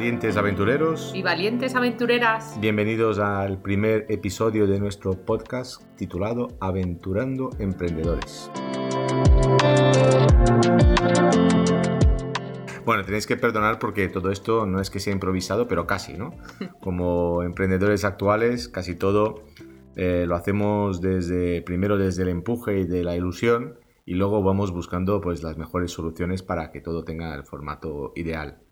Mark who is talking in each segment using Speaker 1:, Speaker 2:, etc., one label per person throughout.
Speaker 1: valientes aventureros
Speaker 2: y valientes aventureras.
Speaker 1: Bienvenidos al primer episodio de nuestro podcast titulado Aventurando Emprendedores. Bueno, tenéis que perdonar porque todo esto no es que sea improvisado, pero casi, ¿no? Como emprendedores actuales, casi todo eh, lo hacemos desde primero desde el empuje y de la ilusión y luego vamos buscando pues las mejores soluciones para que todo tenga el formato ideal.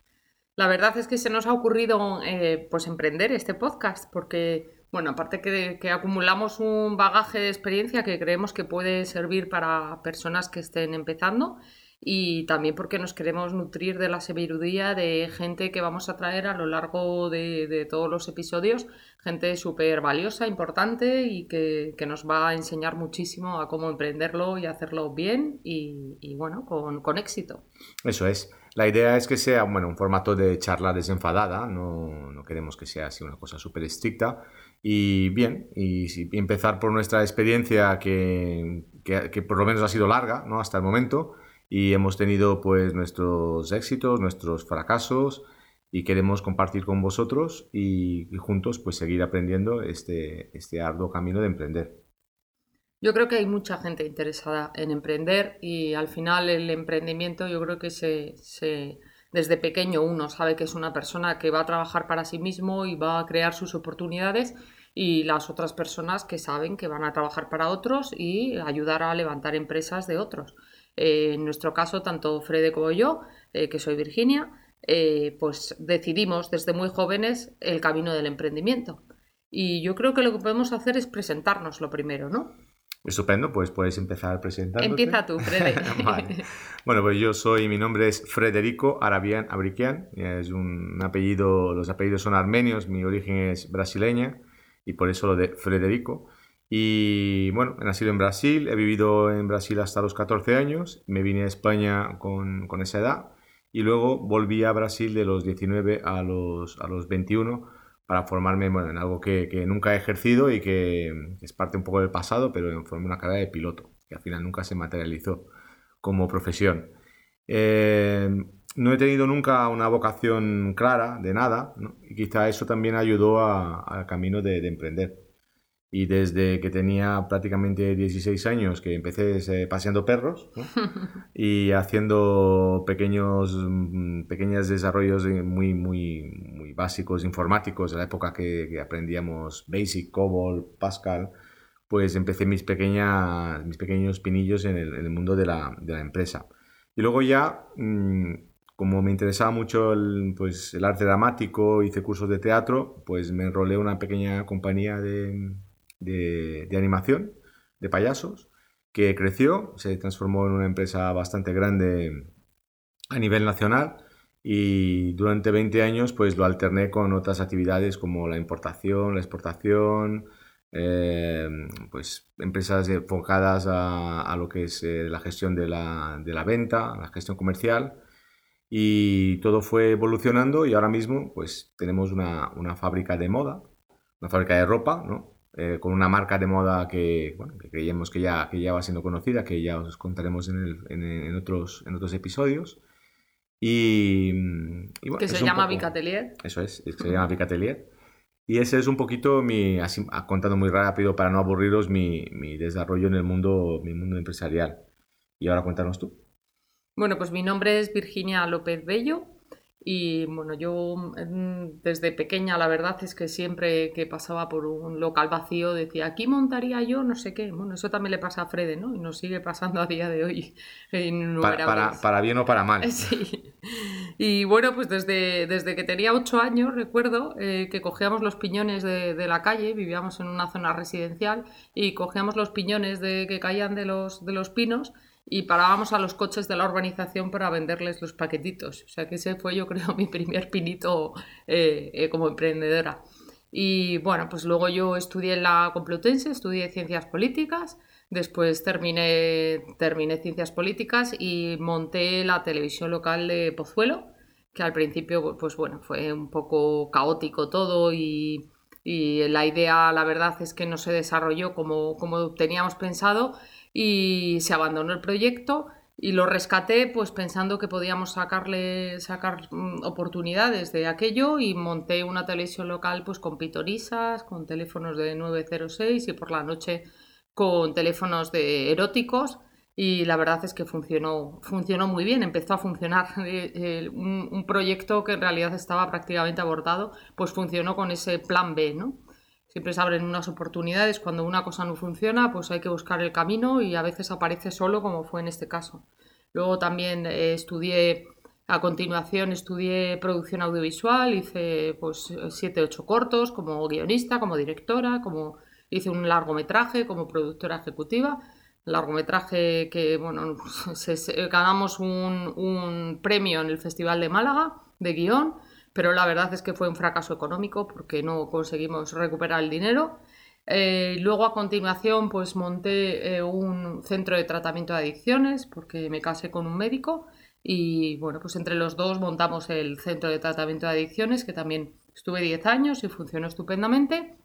Speaker 2: La verdad es que se nos ha ocurrido eh, pues emprender este podcast porque, bueno, aparte que, que, acumulamos un bagaje de experiencia que creemos que puede servir para personas que estén empezando y también porque nos queremos nutrir de la sabiduría de gente que vamos a traer a lo largo de, todos los episodios, gente súper valiosa, importante y que, nos va a enseñar muchísimo a cómo emprenderlo y hacerlo bien y, bueno, con, con éxito.
Speaker 1: Eso es. La idea es que sea bueno, un formato de charla desenfadada, no, no queremos que sea así una cosa súper estricta. Y bien, y, empezar por nuestra experiencia que, que, que, por lo menos ha sido larga ¿no? hasta el momento y hemos tenido pues nuestros éxitos, nuestros fracasos y queremos compartir con vosotros y, y juntos pues seguir aprendiendo este, este arduo camino de emprender.
Speaker 2: Yo creo que hay mucha gente interesada en emprender y al final el emprendimiento yo creo que se, se, desde pequeño uno sabe que es una persona que va a trabajar para sí mismo y va a crear sus oportunidades y las otras personas que saben que van a trabajar para otros y ayudar a levantar empresas de otros. Eh, en nuestro caso, tanto Frede como yo, eh, que soy Virginia, eh, pues decidimos desde muy jóvenes el camino del emprendimiento. Y yo creo que lo que podemos hacer es presentarnos lo primero, ¿no?
Speaker 1: Estupendo, pues puedes empezar presentándote.
Speaker 2: Empieza tú, Fred.
Speaker 1: Bueno, pues yo soy, mi nombre es Frederico Arabian Abriquian, es un apellido, los apellidos son armenios, mi origen es brasileña y por eso lo de Frederico. Y bueno, he nacido en Brasil, he vivido en Brasil hasta los 14 años, me vine a España con, con esa edad y luego volví a Brasil de los 19 a los, a los 21 para formarme bueno, en algo que, que, nunca he ejercido y que es parte un poco del pasado, pero formé una carrera de piloto, que al final nunca se materializó como profesión. Eh, no he tenido nunca una vocación clara de nada, y quizá eso también ayudó al camino de, emprender. Y desde que tenía prácticamente 16 años, que empecé eh, paseando perros ¿no? y haciendo pequeños, mm, pequeños desarrollos muy, muy, muy básicos informáticos, de la época que, que aprendíamos Basic, COBOL, Pascal, pues empecé mis, pequeñas, mis pequeños pinillos en el, en el mundo de la, de la, empresa. Y luego ya, mmm, como me interesaba mucho el, pues, el arte dramático, hice cursos de teatro, pues me enrolé en una pequeña compañía de, de, animación, de payasos, que creció, se transformó en una empresa bastante grande a nivel nacional y durante 20 años pues lo alterné con otras actividades como la importación, la exportación, eh, pues empresas enfocadas a, a, lo que es eh, la gestión de la, de la venta, la gestión comercial y todo fue evolucionando y ahora mismo pues tenemos una, una fábrica de moda, una fábrica de ropa, ¿no? Eh, con una marca de moda que, bueno, que creíamos que ya, que ya va siendo conocida, que ya os contaremos en, el, en, en otros, en otros episodios. Y,
Speaker 2: y bueno, que se llama Bicatelier.
Speaker 1: Eso es, es que se llama Bicatelier. Y ese es un poquito mi, así, contando muy rápido para no aburriros, mi, mi, desarrollo en el mundo, mi mundo empresarial. Y ahora cuéntanos tú.
Speaker 2: Bueno, pues mi nombre es Virginia López Bello, y bueno, yo mm, desde pequeña la verdad es que siempre que pasaba por un local vacío decía, aquí montaría yo no sé qué. Bueno, eso también le pasa a Frede, ¿no? Y nos sigue pasando a día de hoy.
Speaker 1: Para, para, para, bien o para mal.
Speaker 2: Sí. Y bueno, pues desde, desde que tenía ocho años recuerdo eh, que cogíamos los piñones de, de, la calle, vivíamos en una zona residencial, y cogíamos los piñones de, que caían de los, de los pinos y parábamos a los coches de la urbanización para venderles los paquetitos. O sea que ese fue yo creo mi primer pinito eh, eh, como emprendedora. Y bueno, pues luego yo estudié en la Complutense, estudié ciencias políticas, después terminé, terminé ciencias políticas y monté la televisión local de Pozuelo, que al principio pues bueno, fue un poco caótico todo y, y la idea la verdad es que no se desarrolló como, como teníamos pensado y se abandonó el proyecto y lo rescaté pues pensando que podíamos sacarle sacar mm, oportunidades de aquello y monté una televisión local pues con pitonisas, con teléfonos de 906 y por la noche con teléfonos de eróticos y la verdad es que funcionó, funcionó muy bien, empezó a funcionar eh, eh, un, un, proyecto que en realidad estaba prácticamente abortado, pues funcionó con ese plan B, ¿no? Siempre se abren unas oportunidades. Cuando una cosa no funciona, pues hay que buscar el camino y a veces aparece solo, como fue en este caso. Luego también eh, estudié, a continuación estudié producción audiovisual, hice pues siete, ocho cortos como guionista, como directora, como hice un largometraje como productora ejecutiva. Largometraje que, bueno, ganamos un, un premio en el Festival de Málaga de guion pero la verdad es que fue un fracaso económico porque no conseguimos recuperar el dinero. Eh, luego a continuación pues monté eh, un centro de tratamiento de adicciones porque me casé con un médico y bueno pues entre los dos montamos el centro de tratamiento de adicciones que también estuve 10 años y funcionó estupendamente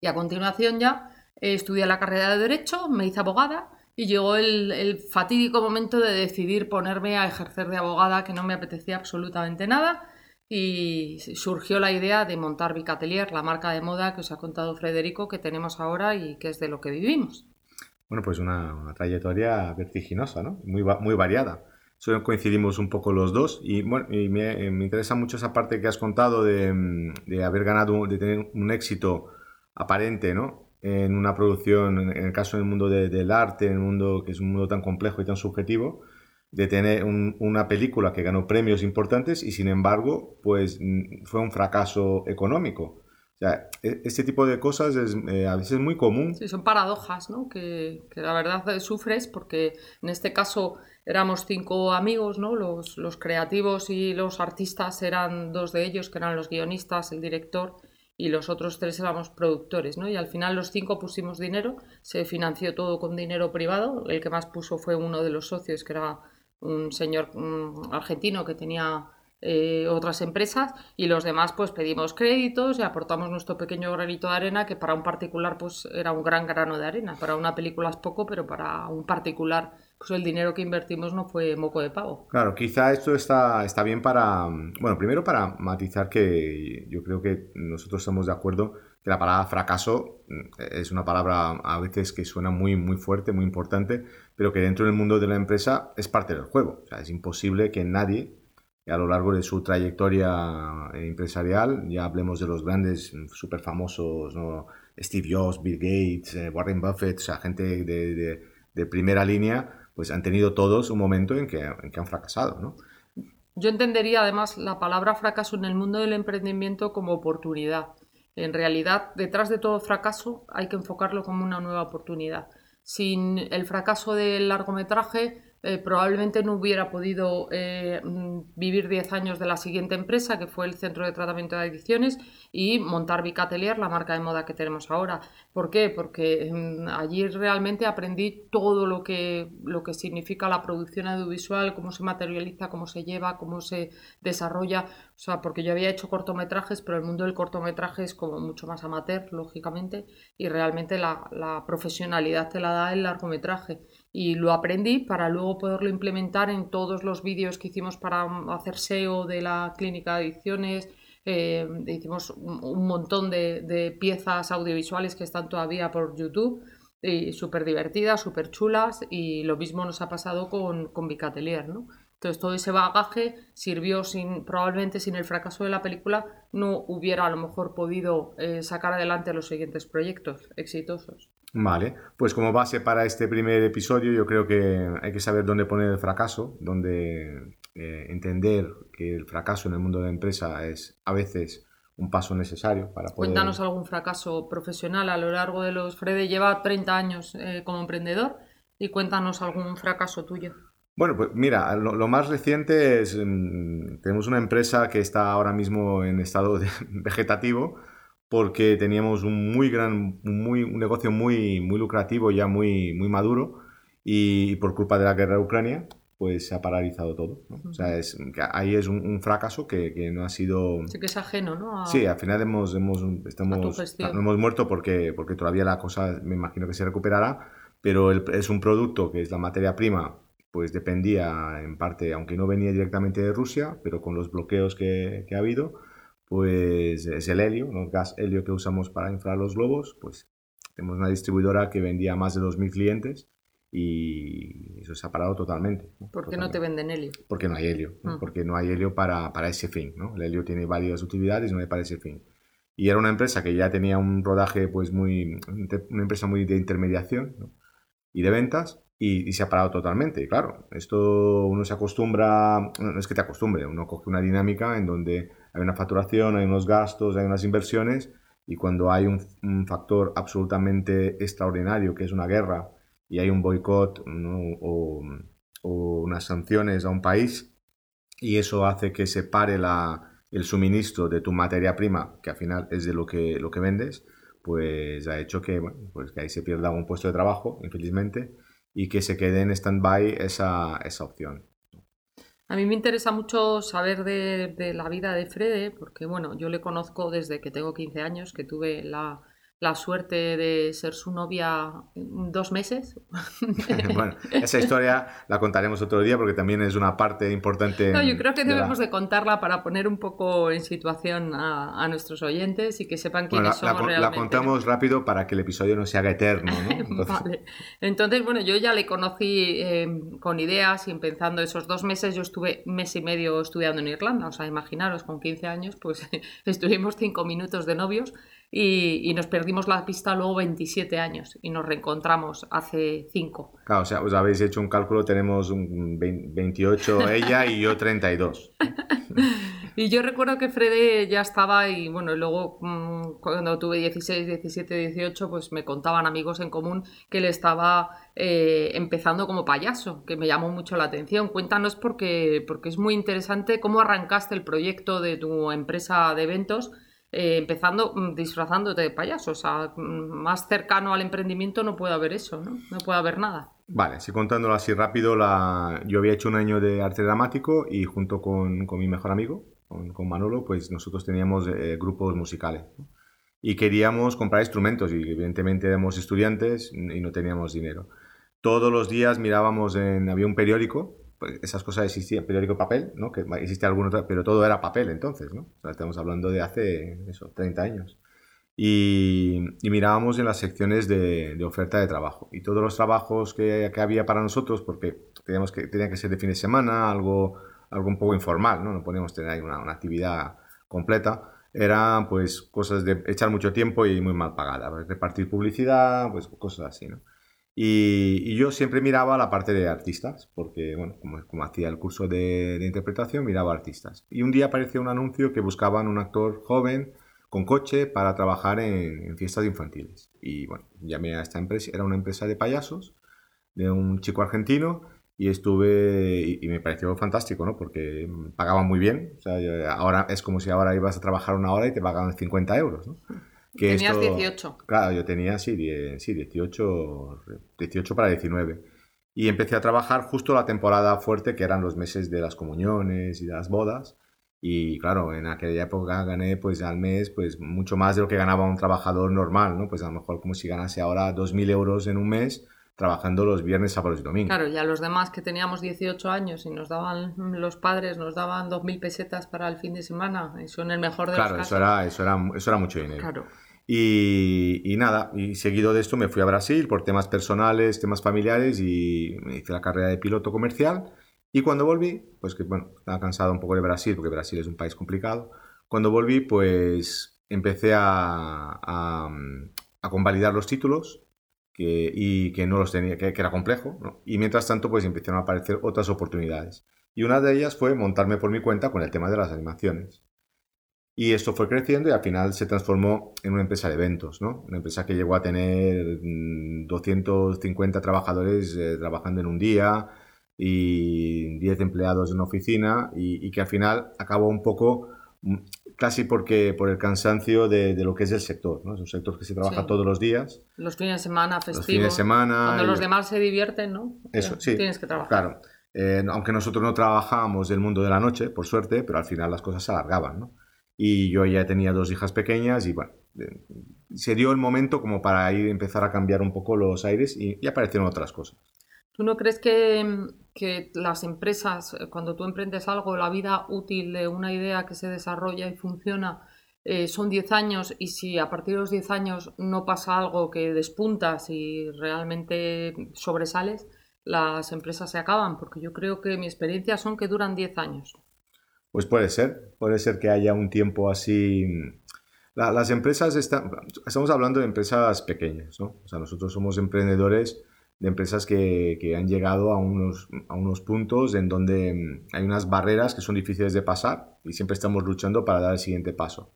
Speaker 2: y a continuación ya eh, estudié la carrera de derecho, me hice abogada y llegó el, el fatídico momento de decidir ponerme a ejercer de abogada que no me apetecía absolutamente nada y surgió la idea de montar Bicatelier, la marca de moda que os ha contado Federico que tenemos ahora y que es de lo que vivimos.
Speaker 1: Bueno, pues una, trayectoria vertiginosa, ¿no? Muy, muy variada. Solo coincidimos un poco los dos y, bueno, y me, me, interesa mucho esa parte que has contado de, de, haber ganado, de tener un éxito aparente, ¿no? En una producción, en el caso del mundo de, del arte, en el mundo que es un mundo tan complejo y tan subjetivo, de tener una película que ganó premios importantes y sin embargo, pues mm, fue un fracaso económico. O sea, e, este tipo de cosas es eh, a veces muy común.
Speaker 2: Sí, son paradojas, ¿no? Que, que, la verdad sufres porque en este caso éramos cinco amigos, ¿no? Los, los creativos y los artistas eran dos de ellos, que eran los guionistas, el director y los otros tres éramos productores, ¿no? Y al final los cinco pusimos dinero, se financió todo con dinero privado, el que más puso fue uno de los socios, que era un señor argentino que tenía eh, otras empresas y los demás pues pedimos créditos y aportamos nuestro pequeño granito de arena que para un particular pues era un gran grano de arena, para una película es poco pero para un particular pues el dinero que invertimos no fue moco de pavo.
Speaker 1: Claro, quizá esto está, está bien para, bueno, primero para matizar que yo creo que nosotros estamos de acuerdo que la palabra fracaso mm, es una palabra a veces que suena muy, muy fuerte, muy importante, pero que dentro del mundo de la empresa es parte del juego. O sea, es imposible que nadie, a lo largo de su trayectoria empresarial, ya hablemos de los grandes, súper famosos, ¿no? Steve Jobs, Bill Gates, eh, Warren Buffett, o sea, gente de, de, primera línea, pues han tenido todos un momento en que, en que han fracasado, ¿no?
Speaker 2: Yo entendería además la palabra fracaso en el mundo del emprendimiento como oportunidad. En realidad, detrás de todo fracaso hay que enfocarlo como una nueva oportunidad. Sin el fracaso del largometraje, eh, probablemente no hubiera podido eh, mm, vivir 10 años de la siguiente empresa, que fue el Centro de Tratamiento de Adicciones, y montar Bicatelier, la marca de moda que tenemos ahora. ¿Por qué? Porque mm, allí realmente aprendí todo lo que, lo que significa la producción audiovisual, cómo se materializa, cómo se lleva, cómo se desarrolla. O sea, porque yo había hecho cortometrajes, pero el mundo del cortometraje es como mucho más amateur, lógicamente, y realmente la, profesionalidad te la da el largometraje y lo aprendí para luego poderlo implementar en todos los vídeos que hicimos para hacer SEO de la clínica de adicciones. Eh, hicimos un, montón de, piezas audiovisuales que están todavía por YouTube súper divertidas, súper chulas y lo mismo nos ha pasado con, con Bicatelier, ¿no? Entonces todo ese bagaje sirvió sin, probablemente sin el fracaso de la película no hubiera a lo mejor podido eh, sacar adelante los siguientes proyectos exitosos.
Speaker 1: Vale, pues como base para este primer episodio yo creo que hay que saber dónde poner el fracaso, dónde eh, entender que el fracaso en el mundo de la empresa es a veces un paso necesario para poder...
Speaker 2: Cuéntanos algún fracaso profesional a lo largo de los... Frede lleva 30 años eh, como emprendedor y cuéntanos algún fracaso tuyo.
Speaker 1: Bueno, pues mira, lo, más reciente es, mm, tenemos una empresa que está ahora mismo en estado vegetativo, porque teníamos un muy gran, muy, un negocio muy, muy lucrativo, ya muy, muy maduro, y, por culpa de la guerra de Ucrania, pues se ha paralizado todo. O sea, es, ahí es un, fracaso que, que, no ha sido...
Speaker 2: Sí que es ajeno, ¿no?
Speaker 1: Sí, al final hemos, hemos, estamos, no hemos muerto porque, porque todavía la cosa me imagino que se recuperará, pero es un producto que es la materia prima pues dependía en parte, aunque no venía directamente de Rusia, pero con los bloqueos que, que ha habido, pues es el helio, el gas helio que usamos para inflar los globos, pues tenemos una distribuidora que vendía a más de 2.000 clientes y eso se ha parado totalmente.
Speaker 2: ¿Por qué no te venden helio?
Speaker 1: Porque no hay helio, mm. porque no hay helio para, para ese fin. ¿no? El helio tiene varias utilidades, no hay para ese fin. Y era una empresa que ya tenía un rodaje, pues muy, una empresa muy de intermediación y de ventas, y, se ha parado totalmente. Y claro, esto uno se acostumbra, no es que te acostumbre, uno coge una dinámica en donde hay una facturación, hay unos gastos, hay unas inversiones, y cuando hay un, un factor absolutamente extraordinario, que es una guerra, y hay un boicot o, unas sanciones a un país y eso hace que se pare la, el suministro de tu materia prima, que al final es de lo que, lo que vendes, pues ha hecho que, pues que ahí se pierda un puesto de trabajo, infelizmente, y que se quede en stand-by esa, esa opción.
Speaker 2: A mí me interesa mucho saber de, de, la vida de Frede, porque bueno, yo le conozco desde que tengo 15 años, que tuve la, la suerte de ser su novia dos meses.
Speaker 1: bueno, esa historia la contaremos otro día porque también es una parte importante.
Speaker 2: No, yo creo que debemos de contarla para poner un poco en situación a, nuestros oyentes y que sepan quiénes somos
Speaker 1: la,
Speaker 2: realmente.
Speaker 1: La contamos rápido para que el episodio no se haga eterno.
Speaker 2: Entonces... vale. Entonces, bueno, yo ya le conocí eh, con ideas y empezando esos dos meses, yo estuve mes y medio estudiando en Irlanda, o sea, imaginaros, con 15 años, pues estuvimos cinco minutos de novios y, nos perdimos la pista luego 27 años y nos reencontramos hace 5.
Speaker 1: Claro, o sea, os habéis hecho un cálculo, tenemos un 28 ella y yo 32.
Speaker 2: y yo recuerdo que Frede ya estaba y bueno, luego mm, cuando tuve 16, 17, 18, pues me contaban amigos en común que él estaba eh, empezando como payaso, que me llamó mucho la atención. Cuéntanos porque, porque es muy interesante cómo arrancaste el proyecto de tu empresa de eventos eh, empezando mm, disfrazándote de payaso. O sea, mm, más cercano al emprendimiento no puede haber eso, ¿no? No puede haber nada.
Speaker 1: Vale, si contándolo así rápido, la... yo había hecho un año de arte dramático y junto con, con mi mejor amigo, con, Manolo, pues nosotros teníamos eh, grupos musicales. Y queríamos comprar instrumentos y evidentemente éramos estudiantes y no teníamos dinero. Todos los días mirábamos en... Había un periódico pues, esas cosas existían, periódico papel, ¿no? Que existe algún otro, pero todo era papel entonces, ¿no? estamos hablando de hace, eso, 30 años. Y, mirábamos en las secciones de, oferta de trabajo. Y todos los trabajos que, que, había para nosotros, porque teníamos que, tenía que ser de fin de semana, algo, algo un poco informal, ¿no? No podíamos tener una, una actividad completa eran pues cosas de echar mucho tiempo y muy mal pagadas, repartir publicidad, pues cosas así, ¿no? Y, yo siempre miraba la parte de artistas, porque, bueno, como, como hacía el curso de, interpretación, miraba artistas. Y un día apareció un anuncio que buscaban un actor joven con coche para trabajar en, fiestas infantiles. Y bueno, llamé a esta empresa, era una empresa de payasos, de un chico argentino, y estuve, y, y me pareció fantástico, ¿no? Porque pagaban muy bien. O sea, ahora es como si ahora ibas a trabajar una hora y te pagaban 50 euros, ¿no?
Speaker 2: Tenías 18.
Speaker 1: Claro, yo tenía, sí, sí 18, 18 para 19. Y empecé a trabajar justo la temporada fuerte, que eran los meses de las comuniones y de las bodas. Y claro, en aquella época gané pues al mes pues mucho más de lo que ganaba un trabajador normal, ¿no? Pues a lo mejor como si ganase ahora 2.000 euros en un mes trabajando los viernes, sábados y domingos.
Speaker 2: Claro, ya los demás que teníamos 18 años y nos daban, los padres nos daban 2.000 pesetas para el fin de semana, eso en el mejor de
Speaker 1: los
Speaker 2: casos.
Speaker 1: Claro, eso era, eso, era, eso era mucho dinero. Claro. Y, nada, y seguido de esto me fui a Brasil por temas personales, temas familiares y me hice la carrera de piloto comercial. Y cuando volví, pues que bueno, estaba cansado un poco de Brasil, porque Brasil es un país complicado. Cuando volví, pues empecé a, a, a convalidar los títulos que, y que no los tenía, que, era complejo. Y mientras tanto, pues empezaron a aparecer otras oportunidades. Y una de ellas fue montarme por mi cuenta con el tema de las animaciones. Y esto fue creciendo y al final se transformó en una empresa de eventos, ¿no? Una empresa que llegó a tener 250 mm, trabajadores eh, trabajando en un día y 10 empleados en una oficina y, que al final acabó un poco mm, casi porque por el cansancio de, lo que es el sector, ¿no? Es un sector que se trabaja todos los días.
Speaker 2: Los fines de semana, festivos.
Speaker 1: Los fines de semana.
Speaker 2: Cuando los demás se divierten, ¿no?
Speaker 1: Eso, sí.
Speaker 2: Tienes que trabajar.
Speaker 1: Claro. Eh, aunque nosotros no trabajábamos del mundo de la noche, por suerte, pero al final las cosas se alargaban, ¿no? Y yo ya tenía dos hijas pequeñas y bueno, eh, se dio el momento como para ir empezar a cambiar un poco los aires y, aparecieron otras cosas.
Speaker 2: ¿Tú no crees que, que las empresas, eh, cuando tú emprendes algo, la vida útil de una idea que se desarrolla y funciona eh, son 10 años y si a partir de los 10 años no pasa algo que despuntas y realmente sobresales, las empresas se acaban? Porque yo creo que mi experiencia son que duran 10 años.
Speaker 1: Pues puede ser, puede ser que haya un tiempo así. las empresas están, estamos hablando de empresas pequeñas, ¿no? O sea, nosotros somos emprendedores de empresas que, han llegado a unos, a unos puntos en donde mm, hay unas barreras que son difíciles de pasar y siempre estamos luchando para dar el siguiente paso.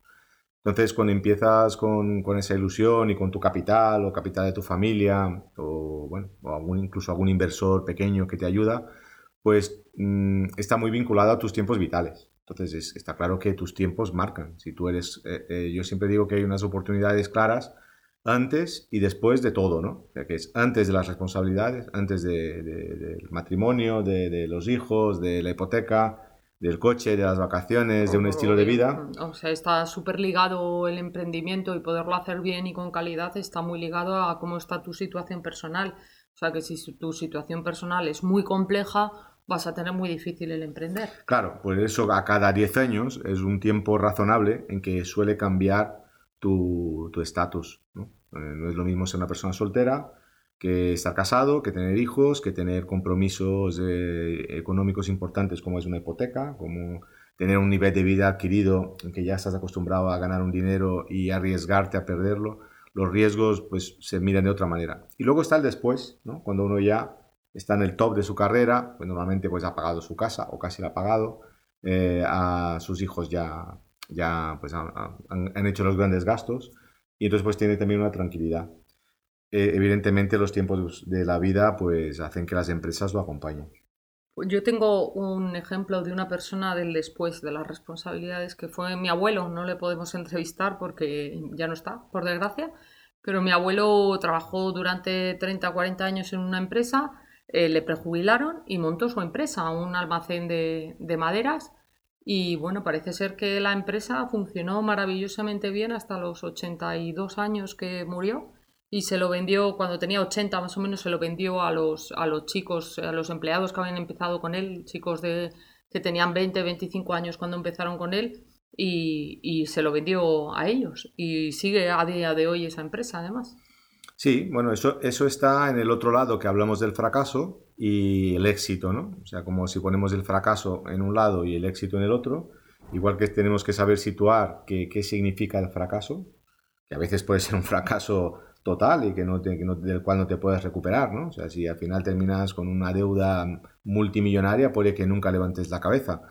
Speaker 1: Entonces, cuando empiezas con, con esa ilusión y con tu capital o capital de tu familia o, bueno, o incluso algún inversor pequeño que te ayuda, pues mm, está muy vinculado a tus tiempos vitales. Entonces está claro que tus tiempos marcan. Si tú eres, eh, eh, yo siempre digo que hay unas oportunidades claras antes y después de todo, ¿no? O sea, que es antes de las responsabilidades, antes de, del matrimonio, de, de, los hijos, de la hipoteca, del coche, de las vacaciones, de un estilo de vida.
Speaker 2: O sea, está súper ligado el emprendimiento y poderlo hacer bien y con calidad está muy ligado a cómo está tu situación personal. O sea, que si tu situación personal es muy compleja, vas a tener muy difícil el emprender.
Speaker 1: Claro, pues eso a cada 10 años es un tiempo razonable en que suele cambiar tu estatus. ¿no? Eh, no es lo mismo ser una persona soltera que estar casado, que tener hijos, que tener compromisos eh, económicos importantes como es una hipoteca, como tener un nivel de vida adquirido en que ya estás acostumbrado a ganar un dinero y arriesgarte a perderlo. Los riesgos pues se miran de otra manera. Y luego está el después, ¿no? cuando uno ya está en el top de su carrera, pues normalmente pues ha pagado su casa o casi la ha pagado, eh, a sus hijos ya, ya pues han, han, hecho los grandes gastos y entonces pues tiene también una tranquilidad. Eh, evidentemente los tiempos de la vida pues hacen que las empresas lo acompañen.
Speaker 2: Yo tengo un ejemplo de una persona del después de las responsabilidades que fue mi abuelo, no le podemos entrevistar porque ya no está, por desgracia, pero mi abuelo trabajó durante 30 o 40 años en una empresa eh, le prejubilaron y montó su empresa, un almacén de, maderas. Y bueno, parece ser que la empresa funcionó maravillosamente bien hasta los 82 años que murió y se lo vendió cuando tenía 80 más o menos se lo vendió a los a los chicos a los empleados que habían empezado con él chicos de que tenían 20 25 años cuando empezaron con él y, y se lo vendió a ellos y sigue a día de hoy esa empresa además
Speaker 1: Sí, bueno, eso, eso está en el otro lado que hablamos del fracaso y el éxito, ¿no? O sea, como si ponemos el fracaso en un lado y el éxito en el otro, igual que tenemos que saber situar qué, qué significa el fracaso, que a veces puede ser un fracaso total y que no, no, del cual no te puedes recuperar, ¿no? O sea, si al final terminas con una deuda multimillonaria, puede que nunca levantes la cabeza.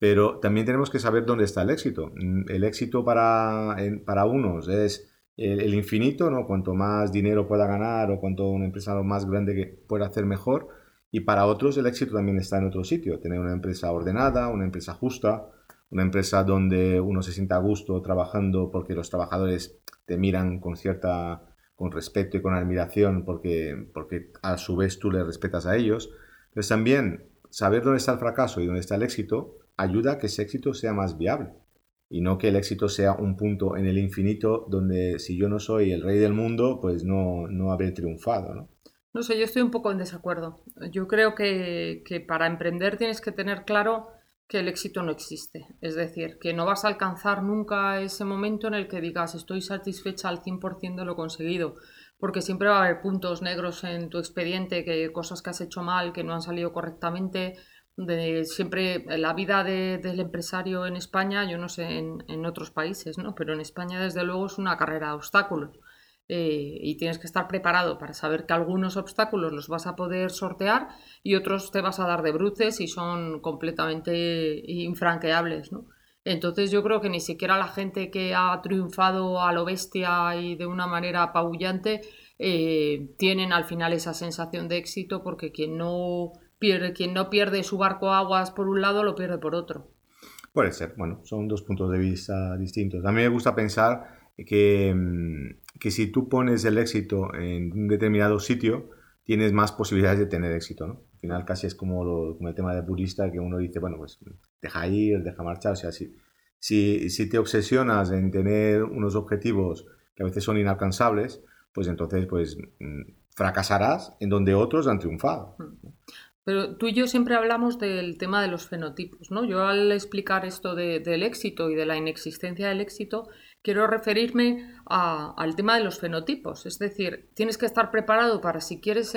Speaker 1: Pero también tenemos que saber dónde está el éxito. El éxito para, para unos es el, infinito, ¿no? Cuanto más dinero pueda ganar o cuanto una empresa más grande que pueda hacer mejor. Y para otros el éxito también está en otro sitio, tener una empresa ordenada, una empresa justa, una empresa donde uno se sienta a gusto trabajando porque los trabajadores te miran con cierta con respeto y con admiración porque, porque a su vez tú le respetas a ellos. Entonces también saber dónde está el fracaso y dónde está el éxito ayuda a que ese éxito sea más viable y no que el éxito sea un punto en el infinito donde si yo no soy el rey del mundo, pues no, no habré triunfado, ¿no?
Speaker 2: No sé, yo estoy un poco en desacuerdo. Yo creo que, que para emprender tienes que tener claro que el éxito no existe. Es decir, que no vas a alcanzar nunca ese momento en el que digas estoy satisfecha al 100% de lo conseguido. Porque siempre va a haber puntos negros en tu expediente, que cosas que has hecho mal, que no han salido correctamente, siempre la vida del empresario en España, yo no sé en, en, otros países, ¿no? Pero en España desde luego es una carrera de obstáculos. Eh, y tienes que estar preparado para saber que algunos obstáculos los vas a poder sortear y otros te vas a dar de bruces y son completamente infranqueables, ¿no? Entonces yo creo que ni siquiera la gente que ha triunfado a lo bestia y de una manera apabullante eh, tienen al final esa sensación de éxito porque quien no pierde, quien no pierde su barco aguas por un lado, lo pierde por otro.
Speaker 1: Puede ser, bueno, son dos puntos de vista distintos. A mí me gusta pensar que, mm, que si tú pones el éxito en un determinado sitio, tienes más posibilidades de tener éxito, ¿no? Al final casi es como, lo, como el tema de budista que uno dice, bueno, pues deja ir, deja marchar, o sea, si, si, si te obsesionas en tener unos objetivos que a veces son inalcanzables, pues entonces pues mm, fracasarás en donde otros han triunfado.
Speaker 2: Pero tú y yo siempre hablamos del tema de los fenotipos, ¿no? Yo al explicar esto del éxito y de la inexistencia del éxito, quiero referirme al tema de los fenotipos. Es decir, tienes que estar preparado para si quieres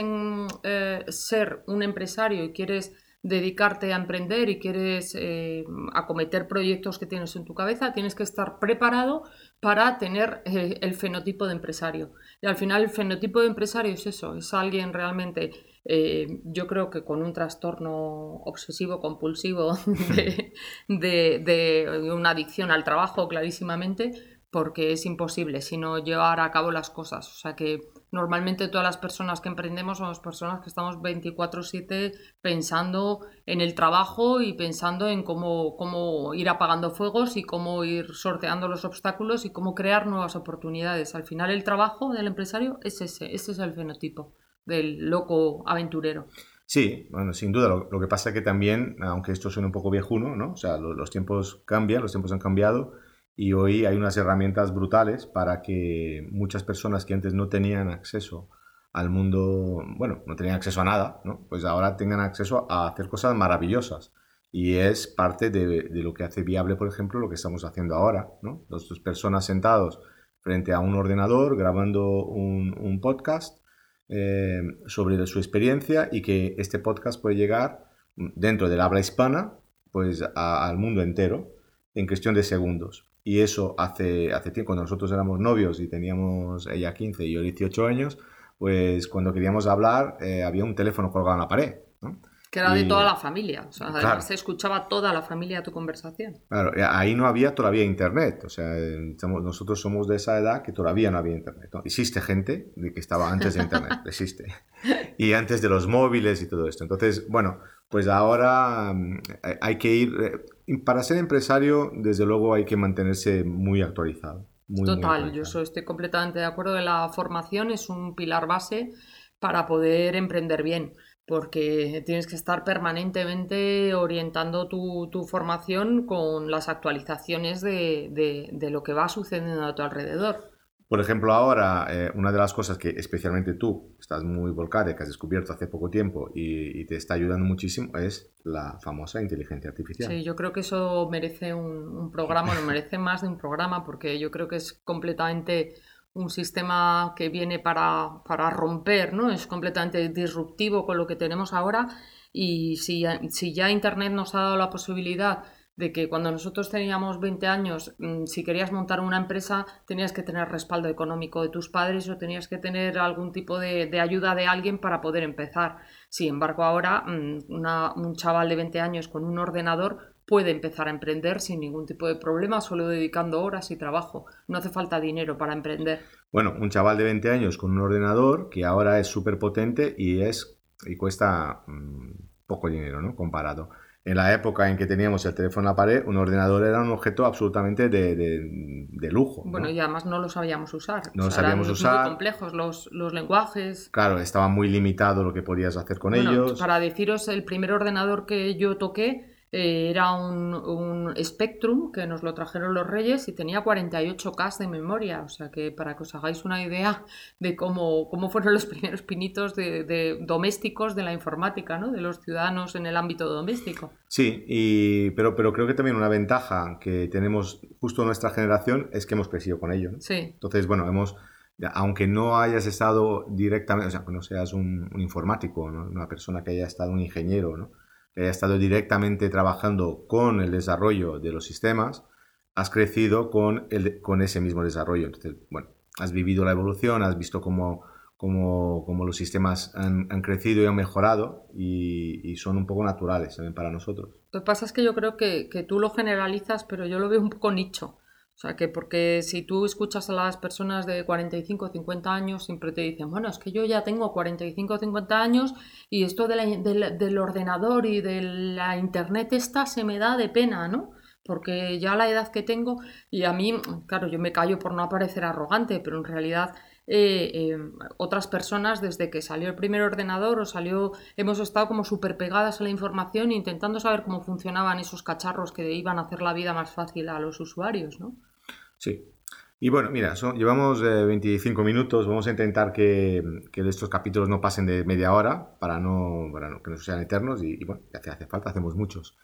Speaker 2: eh, ser un empresario y quieres dedicarte a emprender y quieres eh, acometer proyectos que tienes en tu cabeza, tienes que estar preparado para tener eh, el fenotipo de empresario. Y al final el fenotipo de empresario es eso, es alguien realmente eh, yo creo que con un trastorno obsesivo compulsivo de, una adicción al trabajo clarísimamente, porque es imposible sino llevar a cabo las cosas. O sea que normalmente todas las personas que emprendemos somos personas que estamos 24/7 pensando en el trabajo y pensando en cómo, cómo ir apagando fuegos y cómo ir sorteando los obstáculos y cómo crear nuevas oportunidades. Al final el trabajo del empresario es ese, ese es el fenotipo del loco aventurero.
Speaker 1: Sí, bueno, sin duda. Lo, que pasa es que también, aunque esto suene un poco viejuno, ¿no? O sea, los tiempos cambian, los tiempos han cambiado y hoy hay unas herramientas brutales para que muchas personas que antes no tenían acceso al mundo, bueno, no tenían acceso a nada, ¿no? Pues ahora tengan acceso a hacer cosas maravillosas. Y es parte de, lo que hace viable, por ejemplo, lo que estamos haciendo ahora, ¿no? Dos, personas sentados frente a un ordenador grabando un podcast eh, sobre su experiencia y que este podcast puede llegar dentro del habla hispana pues al mundo entero en cuestión de segundos. Y eso hace, hace tiempo, cuando nosotros éramos novios y teníamos ella 15 y yo 18 años, pues cuando queríamos hablar eh, había un teléfono colgado en la pared.
Speaker 2: Que era de toda la familia, o sea, se escuchaba toda la familia tu conversación.
Speaker 1: Claro, ahí no había todavía internet, o sea, nosotros somos de esa edad que todavía no había internet. Existe gente de que estaba antes de internet, existe. Y antes de los móviles y todo esto. Entonces, bueno, pues ahora mm, hay que ir, eh, para ser empresario, desde luego hay que mantenerse muy actualizado.
Speaker 2: Total, yo estoy completamente de acuerdo que la formación es un pilar base para poder emprender bien porque tienes que estar permanentemente orientando tu, formación con las actualizaciones de, lo que va sucediendo a tu alrededor.
Speaker 1: Por ejemplo, ahora, eh, una de las cosas que especialmente tú estás muy volcada, que has descubierto hace poco tiempo y, te está ayudando muchísimo, es la famosa inteligencia artificial.
Speaker 2: Sí, yo creo que eso merece un, un programa, no merece más de un programa, porque yo creo que es completamente un sistema que viene para, para, romper, ¿no? Es completamente disruptivo con lo que tenemos ahora y si, si ya Internet nos ha dado la posibilidad de que cuando nosotros teníamos 20 años, mm, si querías montar una empresa, tenías que tener respaldo económico de tus padres o tenías que tener algún tipo de, de ayuda de alguien para poder empezar. Sin embargo, ahora mm, un chaval de 20 años con un ordenador puede empezar a emprender sin ningún tipo de problema, solo dedicando horas y trabajo. No hace falta dinero para emprender.
Speaker 1: Bueno, un chaval de 20 años con un ordenador que ahora es súper potente y, es, y cuesta mm, poco dinero, ¿no? Comparado. En la época en que teníamos el teléfono en la pared, un ordenador era un objeto absolutamente de, lujo.
Speaker 2: Bueno, y además no lo sabíamos usar.
Speaker 1: No lo sabíamos eran usar.
Speaker 2: Muy complejos los, los, lenguajes.
Speaker 1: Claro, estaba muy limitado lo que podías hacer con ellos.
Speaker 2: Para deciros, el primer ordenador que yo toqué eh, era un, un, Spectrum que nos lo trajeron los Reyes y tenía 48K de memoria. O sea que para que os hagáis una idea de cómo, cómo fueron los primeros pinitos de, domésticos de la informática, ¿no? de los ciudadanos en el ámbito doméstico.
Speaker 1: Sí, y, pero, pero creo que también una ventaja que tenemos justo nuestra generación es que hemos crecido con ello.
Speaker 2: Sí.
Speaker 1: Entonces, bueno, hemos aunque no hayas estado directamente, o sea, que no seas un, informático, una persona que haya estado un ingeniero, ¿no? Que haya estado directamente trabajando con el desarrollo de los sistemas, has crecido con, el, con ese mismo desarrollo. Entonces, bueno, has vivido la evolución, has visto cómo, cómo, los sistemas han, crecido y han mejorado y, son un poco naturales también para nosotros.
Speaker 2: Lo que pasa es que yo creo que, que tú lo generalizas, pero yo lo veo un poco nicho. O sea, que porque si tú escuchas a las personas de 45 o 50 años, siempre te dicen, bueno, es que yo ya tengo 45 o 50 años y esto del ordenador y de la internet esta se me da de pena, ¿no? Porque ya la edad que tengo, y a mí, claro, yo me callo por no parecer arrogante, pero en realidad eh, eh, otras personas desde que salió el primer ordenador o salió, hemos estado como súper pegadas a la información intentando saber cómo funcionaban esos cacharros que iban a hacer la vida más fácil a los usuarios, ¿no?
Speaker 1: Sí. Y bueno, mira, llevamos 25 minutos, vamos a intentar que, estos capítulos no pasen de media hora para no, que no sean eternos y, bueno, si hace, falta, hacemos muchos.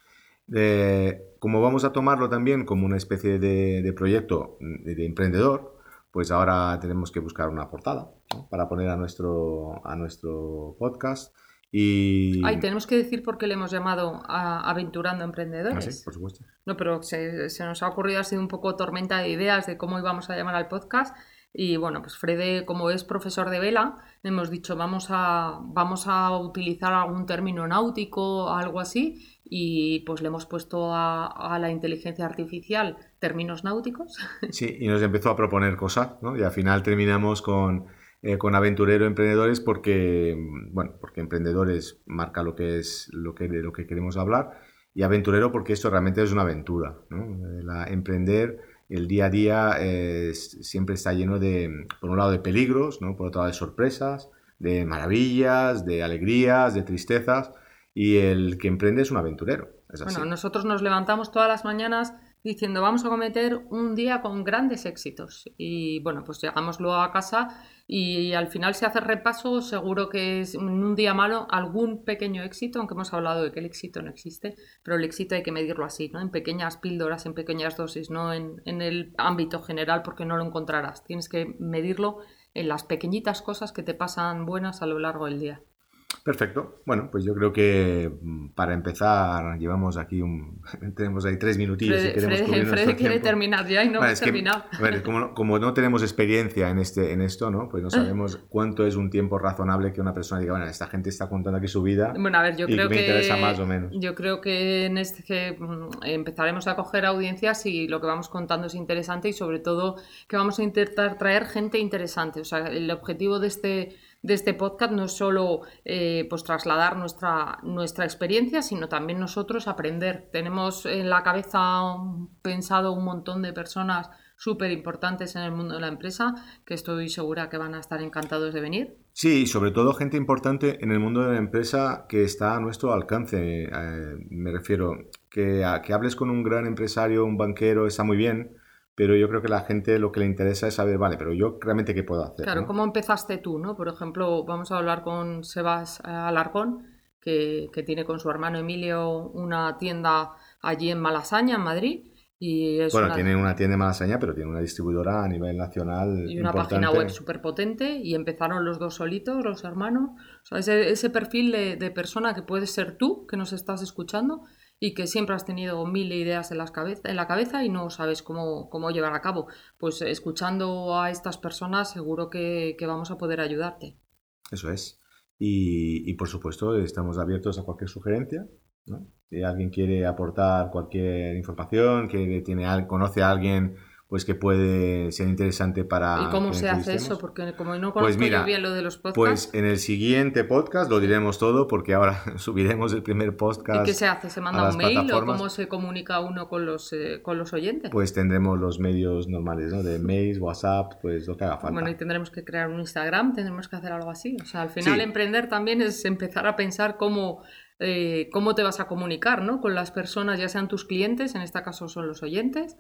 Speaker 1: como vamos a tomarlo también como una especie de, proyecto de, emprendedor, pues ahora tenemos que buscar una portada para poner a nuestro, a nuestro podcast. Y...
Speaker 2: Ay, tenemos que decir por qué le hemos llamado a Aventurando Emprendedores.
Speaker 1: Ah, sí, por supuesto.
Speaker 2: No, pero se, nos ha ocurrido así un poco tormenta de ideas de cómo íbamos a llamar al podcast. Y bueno, pues Frede, como es profesor de vela, hemos dicho vamos a, vamos a utilizar algún término náutico, algo así, y pues le hemos puesto a, a, la inteligencia artificial términos náuticos.
Speaker 1: Sí, y nos empezó a proponer cosas, ¿no? Y al final terminamos con eh, con aventurero emprendedores porque, bueno, porque emprendedores marca lo que es lo que, de lo que queremos hablar y aventurero porque esto realmente es una aventura. La, emprender el día a día siempre está lleno de, por un lado, de peligros, ¿no? por otro lado, de sorpresas, de maravillas, de alegrías, de tristezas y el que emprende es un aventurero.
Speaker 2: Bueno, nosotros nos levantamos todas las mañanas diciendo vamos a cometer un día con grandes éxitos y bueno pues llegamos luego a casa y al final si haces repaso seguro que es en un día malo algún pequeño éxito aunque hemos hablado de que el éxito no existe pero el éxito hay que medirlo así no en pequeñas píldoras en pequeñas dosis no en, en el ámbito general porque no lo encontrarás. Tienes que medirlo en las pequeñitas cosas que te pasan buenas a lo largo del día
Speaker 1: Perfecto. Bueno, pues yo creo que mm, para empezar llevamos aquí un... tenemos ahí tres minutillos.
Speaker 2: Fred, Fred, quiere terminar ya y no hemos terminado.
Speaker 1: como, como, no tenemos experiencia en, este, en esto, ¿no? Pues no sabemos cuánto es un tiempo razonable que una persona diga, bueno, esta gente está contando aquí su vida.
Speaker 2: Bueno, a ver, yo creo
Speaker 1: me
Speaker 2: que...
Speaker 1: interesa más o menos.
Speaker 2: Yo creo que en este que mm, empezaremos a coger audiencias y lo que vamos contando es interesante y sobre todo que vamos a intentar traer gente interesante. O sea, el objetivo de este de este podcast no es solo eh, pues trasladar nuestra, nuestra experiencia, sino también nosotros aprender. Tenemos en la cabeza pensado un montón de personas súper importantes en el mundo de la empresa que estoy segura que van a estar encantados de venir.
Speaker 1: Sí, y sobre todo gente importante en el mundo de la empresa que está a nuestro alcance. Eh, me refiero que, a, que hables con un gran empresario, un banquero, está muy bien, pero yo creo que la gente lo que le interesa es saber, vale, pero yo realmente qué puedo hacer.
Speaker 2: Claro, ¿cómo empezaste tú? ¿no? Por ejemplo, vamos a hablar con Sebas eh, Alarcón, que, que, tiene con su hermano Emilio una tienda allí en Malasaña, en Madrid. Y es
Speaker 1: bueno, tiene una tienda en Malasaña, pero tiene una distribuidora a nivel nacional.
Speaker 2: Y una página web súper potente. Y empezaron los dos solitos, los hermanos. O sea, ese, ese perfil de, de persona que puedes ser tú, que nos estás escuchando, y que siempre has tenido mil ideas en, las en la cabeza y no sabes cómo, cómo llevar a cabo. Pues escuchando a estas personas seguro que, vamos a poder ayudarte.
Speaker 1: Eso es. Y, y, por supuesto estamos abiertos a cualquier sugerencia. ¿no? Si alguien quiere aportar cualquier información, que tiene, conoce a alguien pues que puede ser interesante para...
Speaker 2: ¿Y cómo se hace eso? Porque como no pues conozco bien lo de los podcasts...
Speaker 1: Pues en el siguiente podcast lo diremos todo porque ahora subiremos el primer podcast.
Speaker 2: ¿Y qué se hace? ¿Se manda un mail o cómo se comunica uno con los, eh, con los oyentes?
Speaker 1: Pues tendremos los medios normales, ¿no? De mails, WhatsApp, pues lo que haga falta.
Speaker 2: Bueno, y tendremos que crear un Instagram, tendremos que hacer algo así. O sea, al final emprender también es empezar a pensar cómo... Eh, cómo te vas a comunicar ¿no? con las personas, ya sean tus clientes, en este caso son los oyentes,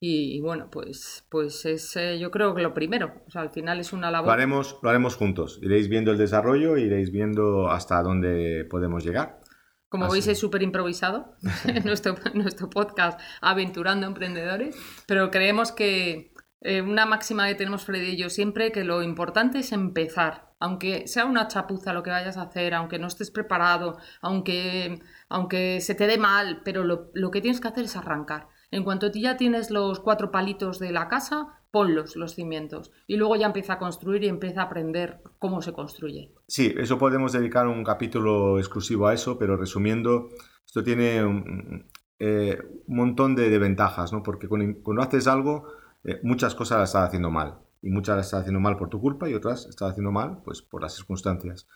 Speaker 2: y, bueno, pues, pues es eh, yo creo que lo primero. O sea, al final es una labor.
Speaker 1: Lo haremos, lo haremos juntos. Iréis viendo el desarrollo, iréis viendo hasta dónde podemos llegar.
Speaker 2: Como veis, es súper improvisado nuestro, nuestro podcast Aventurando Emprendedores, pero creemos que eh, una máxima que tenemos Freddy y yo siempre, que lo importante es empezar. Aunque sea una chapuza lo que vayas a hacer, aunque no estés preparado, aunque, aunque se te dé mal, pero lo, lo que tienes que hacer es arrancar. En cuanto ya tienes los cuatro palitos de la casa, ponlos los cimientos y luego ya empieza a construir y empieza a aprender cómo se construye.
Speaker 1: Sí, eso podemos dedicar un capítulo exclusivo a eso, pero resumiendo, esto tiene un, eh, montón de, ventajas, ¿no? Porque cuando, haces algo, eh, muchas cosas las estás haciendo mal y muchas las estás haciendo mal por tu culpa y otras estás haciendo mal pues por las circunstancias.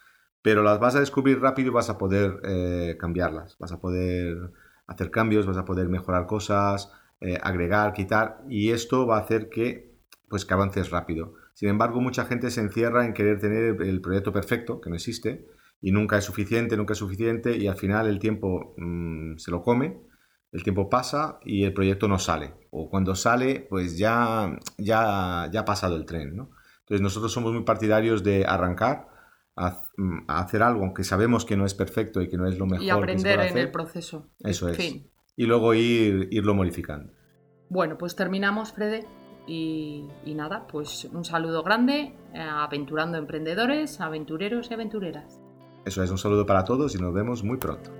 Speaker 1: Pero las vas a descubrir rápido y vas a poder eh, cambiarlas, vas a poder hacer cambios, vas a poder mejorar cosas, eh, agregar, quitar, y esto va a hacer que, pues, que avances rápido. Sin embargo, mucha gente se encierra en querer tener el proyecto perfecto, que no existe, y nunca es suficiente, nunca es suficiente, y al final el tiempo mm, se lo come, el tiempo pasa y el proyecto no sale. O cuando sale, pues ya, ya, ya ha pasado el tren. Entonces nosotros somos muy partidarios de arrancar, a, hacer algo, aunque sabemos que no es perfecto y que no es lo mejor.
Speaker 2: Y aprender en el proceso.
Speaker 1: Eso es. Y luego ir, irlo modificando.
Speaker 2: Bueno, pues terminamos, Frede. Y, y, nada, pues un saludo grande a Aventurando Emprendedores, aventureros y aventureras.
Speaker 1: Eso es, un saludo para todos y nos vemos muy pronto.